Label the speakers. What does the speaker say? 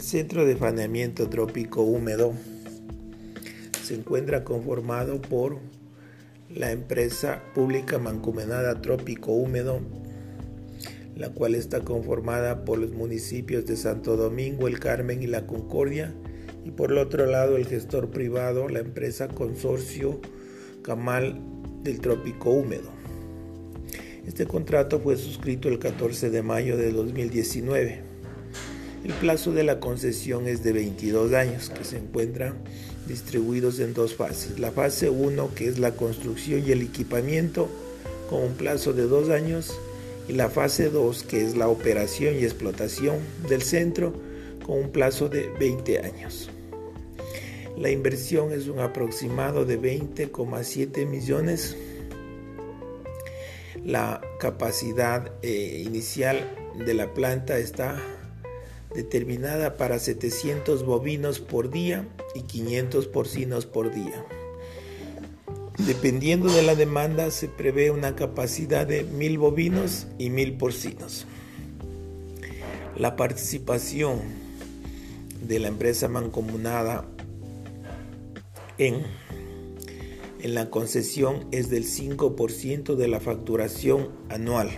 Speaker 1: centro de faneamiento trópico húmedo se encuentra conformado por la empresa pública mancomunada Trópico Húmedo, la cual está conformada por los municipios de Santo Domingo, El Carmen y La Concordia, y por el otro lado el gestor privado, la empresa Consorcio Camal del Trópico Húmedo. Este contrato fue suscrito el 14 de mayo de 2019. El plazo de la concesión es de 22 años, que se encuentran distribuidos en dos fases. La fase 1, que es la construcción y el equipamiento, con un plazo de dos años, y la fase 2, que es la operación y explotación del centro, con un plazo de 20 años. La inversión es un aproximado de 20,7 millones. La capacidad eh, inicial de la planta está determinada para 700 bovinos por día y 500 porcinos por día. Dependiendo de la demanda se prevé una capacidad de 1000 bovinos y 1000 porcinos. La participación de la empresa mancomunada en, en la concesión es del 5% de la facturación anual.